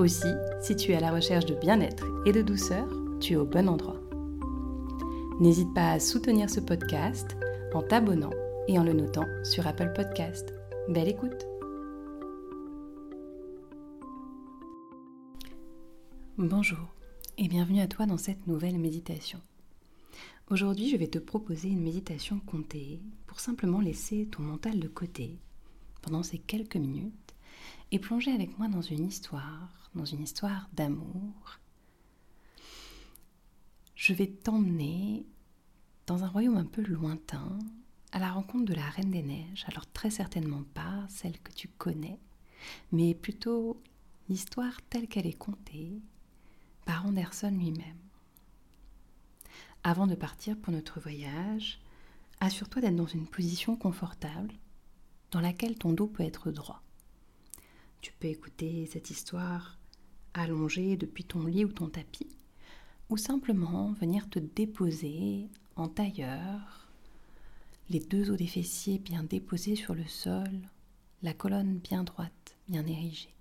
Aussi, si tu es à la recherche de bien-être et de douceur, tu es au bon endroit. N'hésite pas à soutenir ce podcast en t'abonnant et en le notant sur Apple Podcast. Belle écoute Bonjour et bienvenue à toi dans cette nouvelle méditation. Aujourd'hui, je vais te proposer une méditation comptée pour simplement laisser ton mental de côté pendant ces quelques minutes et plonger avec moi dans une histoire dans une histoire d'amour, je vais t'emmener dans un royaume un peu lointain, à la rencontre de la Reine des Neiges. Alors très certainement pas celle que tu connais, mais plutôt l'histoire telle qu'elle est contée par Anderson lui-même. Avant de partir pour notre voyage, assure-toi d'être dans une position confortable dans laquelle ton dos peut être droit. Tu peux écouter cette histoire allongé depuis ton lit ou ton tapis, ou simplement venir te déposer en tailleur, les deux os des fessiers bien déposés sur le sol, la colonne bien droite, bien érigée.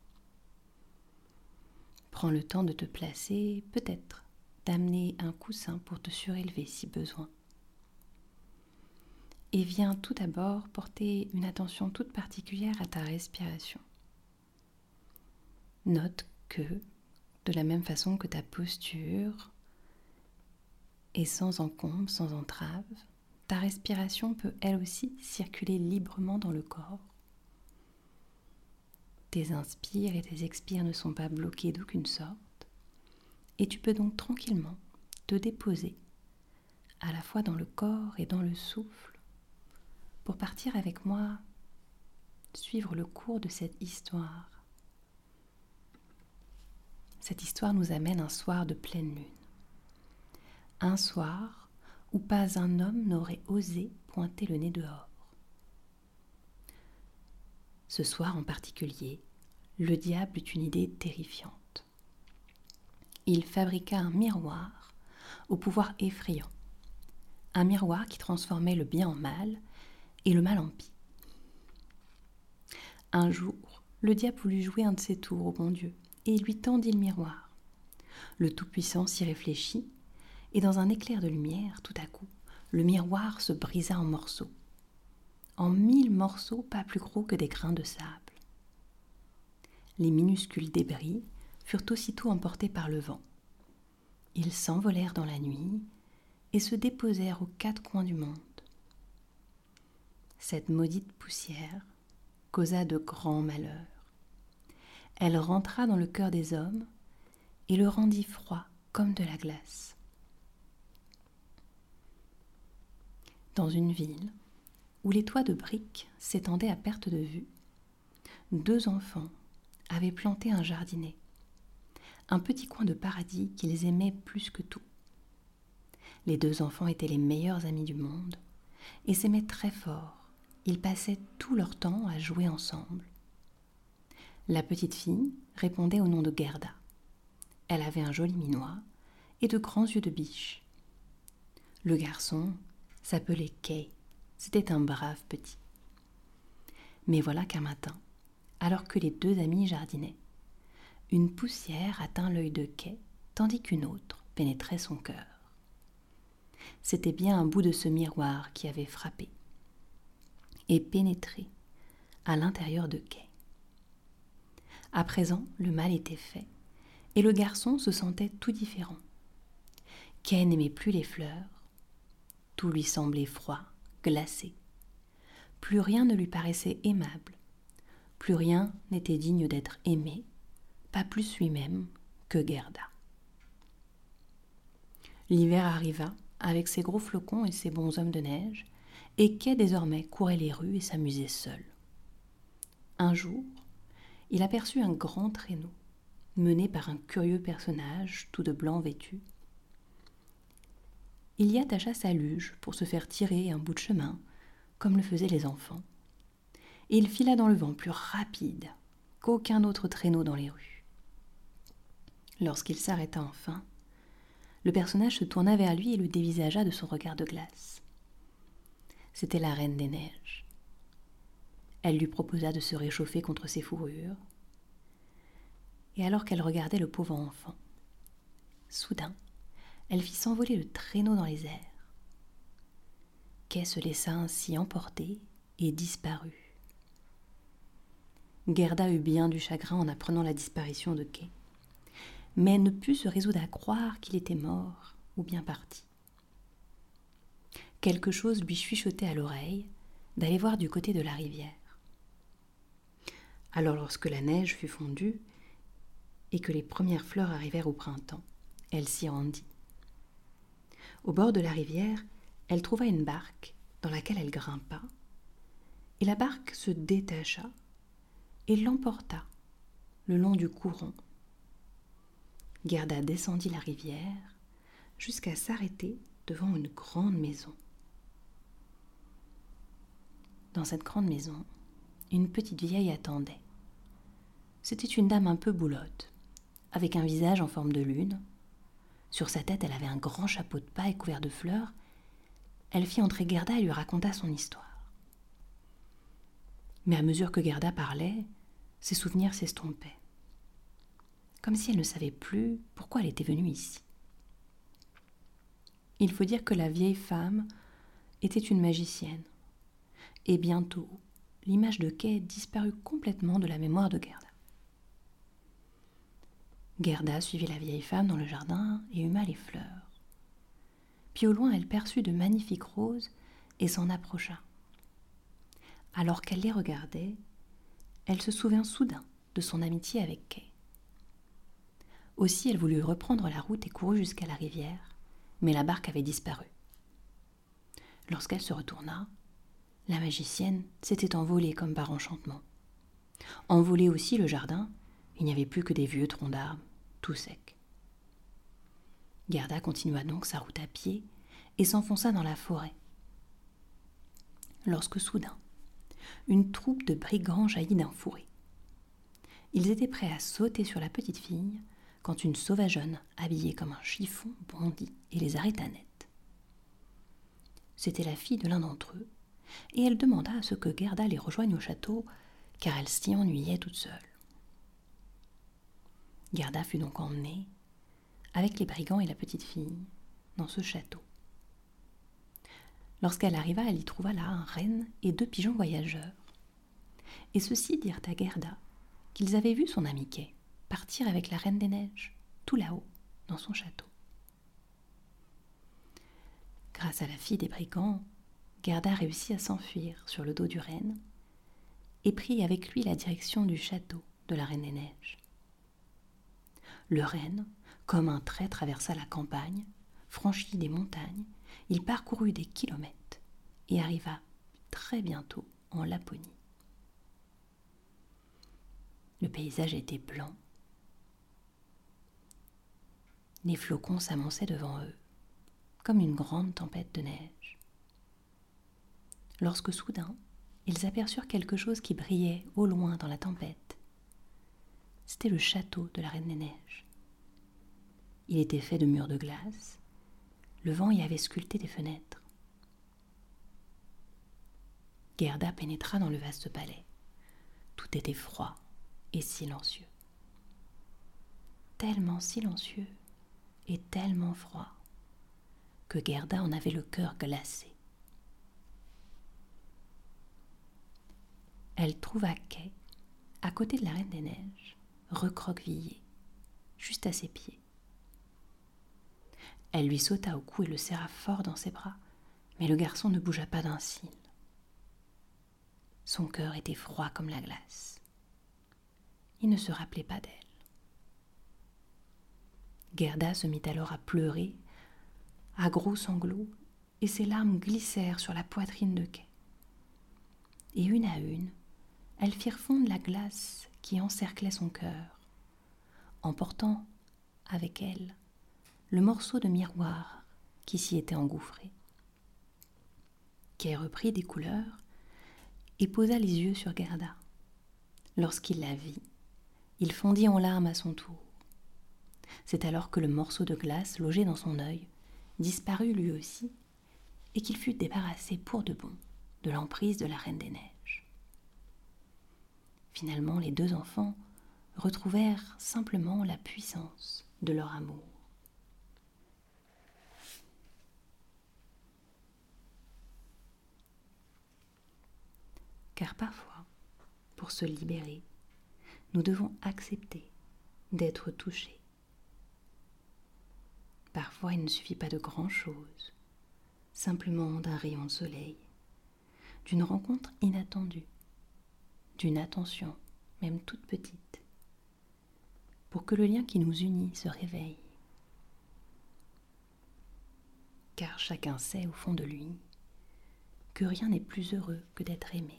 Prends le temps de te placer, peut-être d'amener un coussin pour te surélever si besoin. Et viens tout d'abord porter une attention toute particulière à ta respiration. Note que, de la même façon que ta posture est sans encombre, sans entrave, ta respiration peut elle aussi circuler librement dans le corps. Tes inspires et tes expires ne sont pas bloqués d'aucune sorte, et tu peux donc tranquillement te déposer à la fois dans le corps et dans le souffle pour partir avec moi suivre le cours de cette histoire cette histoire nous amène un soir de pleine lune. Un soir où pas un homme n'aurait osé pointer le nez dehors. Ce soir en particulier, le diable eut une idée terrifiante. Il fabriqua un miroir au pouvoir effrayant, un miroir qui transformait le bien en mal et le mal en pis. Un jour, le diable voulut jouer un de ses tours au bon Dieu et lui tendit le miroir. Le Tout-Puissant s'y réfléchit, et dans un éclair de lumière, tout à coup, le miroir se brisa en morceaux. En mille morceaux pas plus gros que des grains de sable. Les minuscules débris furent aussitôt emportés par le vent. Ils s'envolèrent dans la nuit et se déposèrent aux quatre coins du monde. Cette maudite poussière causa de grands malheurs elle rentra dans le cœur des hommes et le rendit froid comme de la glace. Dans une ville où les toits de briques s'étendaient à perte de vue, deux enfants avaient planté un jardinet, un petit coin de paradis qu'ils aimaient plus que tout. Les deux enfants étaient les meilleurs amis du monde et s'aimaient très fort. Ils passaient tout leur temps à jouer ensemble. La petite fille répondait au nom de Gerda. Elle avait un joli minois et de grands yeux de biche. Le garçon s'appelait Kay. C'était un brave petit. Mais voilà qu'un matin, alors que les deux amis jardinaient, une poussière atteint l'œil de Kay, tandis qu'une autre pénétrait son cœur. C'était bien un bout de ce miroir qui avait frappé et pénétré à l'intérieur de Kay. À présent, le mal était fait, et le garçon se sentait tout différent. Kay n'aimait plus les fleurs, tout lui semblait froid, glacé. Plus rien ne lui paraissait aimable, plus rien n'était digne d'être aimé, pas plus lui-même que Gerda. L'hiver arriva avec ses gros flocons et ses bons hommes de neige, et Kay désormais courait les rues et s'amusait seul. Un jour, il aperçut un grand traîneau, mené par un curieux personnage tout de blanc vêtu. Il y attacha sa luge pour se faire tirer un bout de chemin, comme le faisaient les enfants, et il fila dans le vent plus rapide qu'aucun autre traîneau dans les rues. Lorsqu'il s'arrêta enfin, le personnage se tourna vers lui et le dévisagea de son regard de glace. C'était la reine des neiges. Elle lui proposa de se réchauffer contre ses fourrures. Et alors qu'elle regardait le pauvre enfant, soudain, elle fit s'envoler le traîneau dans les airs. Kay se laissa ainsi emporter et disparut. Gerda eut bien du chagrin en apprenant la disparition de Kay, mais ne put se résoudre à croire qu'il était mort ou bien parti. Quelque chose lui chuchotait à l'oreille d'aller voir du côté de la rivière. Alors lorsque la neige fut fondue et que les premières fleurs arrivèrent au printemps, elle s'y rendit. Au bord de la rivière, elle trouva une barque dans laquelle elle grimpa, et la barque se détacha et l'emporta le long du courant. Gerda descendit la rivière jusqu'à s'arrêter devant une grande maison. Dans cette grande maison, une petite vieille attendait. C'était une dame un peu boulotte, avec un visage en forme de lune. Sur sa tête, elle avait un grand chapeau de paille couvert de fleurs. Elle fit entrer Gerda et lui raconta son histoire. Mais à mesure que Gerda parlait, ses souvenirs s'estompaient, comme si elle ne savait plus pourquoi elle était venue ici. Il faut dire que la vieille femme était une magicienne, et bientôt l'image de Kay disparut complètement de la mémoire de Gerda. Gerda suivit la vieille femme dans le jardin et huma les fleurs. Puis au loin, elle perçut de magnifiques roses et s'en approcha. Alors qu'elle les regardait, elle se souvint soudain de son amitié avec Kay. Aussi, elle voulut reprendre la route et courut jusqu'à la rivière, mais la barque avait disparu. Lorsqu'elle se retourna, la magicienne s'était envolée comme par enchantement. Envolé aussi le jardin, il n'y avait plus que des vieux troncs d'arbres, tout secs. Gerda continua donc sa route à pied et s'enfonça dans la forêt. Lorsque soudain, une troupe de brigands jaillit d'un fourré. Ils étaient prêts à sauter sur la petite fille quand une sauvageonne, habillée comme un chiffon, bondit et les arrêta net. C'était la fille de l'un d'entre eux, et elle demanda à ce que Gerda les rejoigne au château, car elle s'y ennuyait toute seule. Gerda fut donc emmenée, avec les brigands et la petite fille, dans ce château. Lorsqu'elle arriva, elle y trouva là un renne et deux pigeons voyageurs. Et ceux-ci dirent à Gerda qu'ils avaient vu son ami Kay partir avec la Reine des Neiges, tout là-haut, dans son château. Grâce à la fille des brigands, Gerda réussit à s'enfuir sur le dos du renne et prit avec lui la direction du château de la Reine des Neiges. Le renne, comme un trait, traversa la campagne, franchit des montagnes, il parcourut des kilomètres et arriva très bientôt en Laponie. Le paysage était blanc. Les flocons s'amonçaient devant eux, comme une grande tempête de neige lorsque soudain ils aperçurent quelque chose qui brillait au loin dans la tempête. C'était le château de la Reine des Neiges. Il était fait de murs de glace, le vent y avait sculpté des fenêtres. Gerda pénétra dans le vaste palais. Tout était froid et silencieux. Tellement silencieux et tellement froid que Gerda en avait le cœur glacé. Elle trouva Kay, à côté de la Reine des Neiges, recroquevillée, juste à ses pieds. Elle lui sauta au cou et le serra fort dans ses bras, mais le garçon ne bougea pas d'un cil. Son cœur était froid comme la glace. Il ne se rappelait pas d'elle. Gerda se mit alors à pleurer, à gros sanglots, et ses larmes glissèrent sur la poitrine de Kay. Et une à une, elles firent fondre la glace qui encerclait son cœur, emportant avec elle le morceau de miroir qui s'y était engouffré. Kay reprit des couleurs et posa les yeux sur Gerda. Lorsqu'il la vit, il fondit en larmes à son tour. C'est alors que le morceau de glace logé dans son œil disparut lui aussi et qu'il fut débarrassé pour de bon de l'emprise de la Reine des Neiges. Finalement, les deux enfants retrouvèrent simplement la puissance de leur amour. Car parfois, pour se libérer, nous devons accepter d'être touchés. Parfois, il ne suffit pas de grand-chose, simplement d'un rayon de soleil, d'une rencontre inattendue, d'une attention, même toute petite, pour que le lien qui nous unit se réveille. Car chacun sait au fond de lui que rien n'est plus heureux que d'être aimé.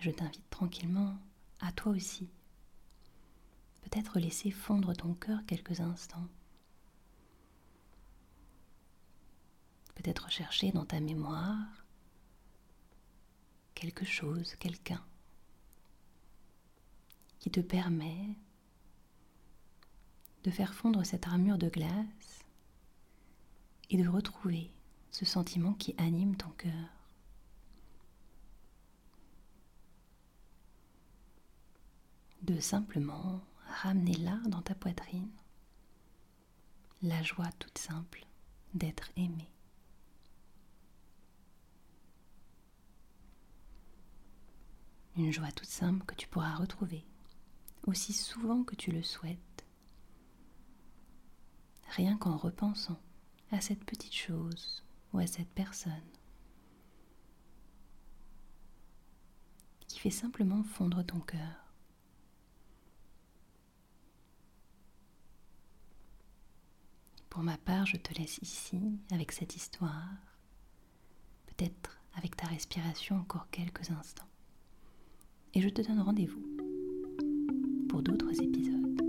je t'invite tranquillement à toi aussi. Peut-être laisser fondre ton cœur quelques instants. Peut-être chercher dans ta mémoire quelque chose, quelqu'un qui te permet de faire fondre cette armure de glace et de retrouver ce sentiment qui anime ton cœur. Simplement ramener là dans ta poitrine la joie toute simple d'être aimé. Une joie toute simple que tu pourras retrouver aussi souvent que tu le souhaites, rien qu'en repensant à cette petite chose ou à cette personne qui fait simplement fondre ton cœur. Pour ma part, je te laisse ici avec cette histoire, peut-être avec ta respiration encore quelques instants. Et je te donne rendez-vous pour d'autres épisodes.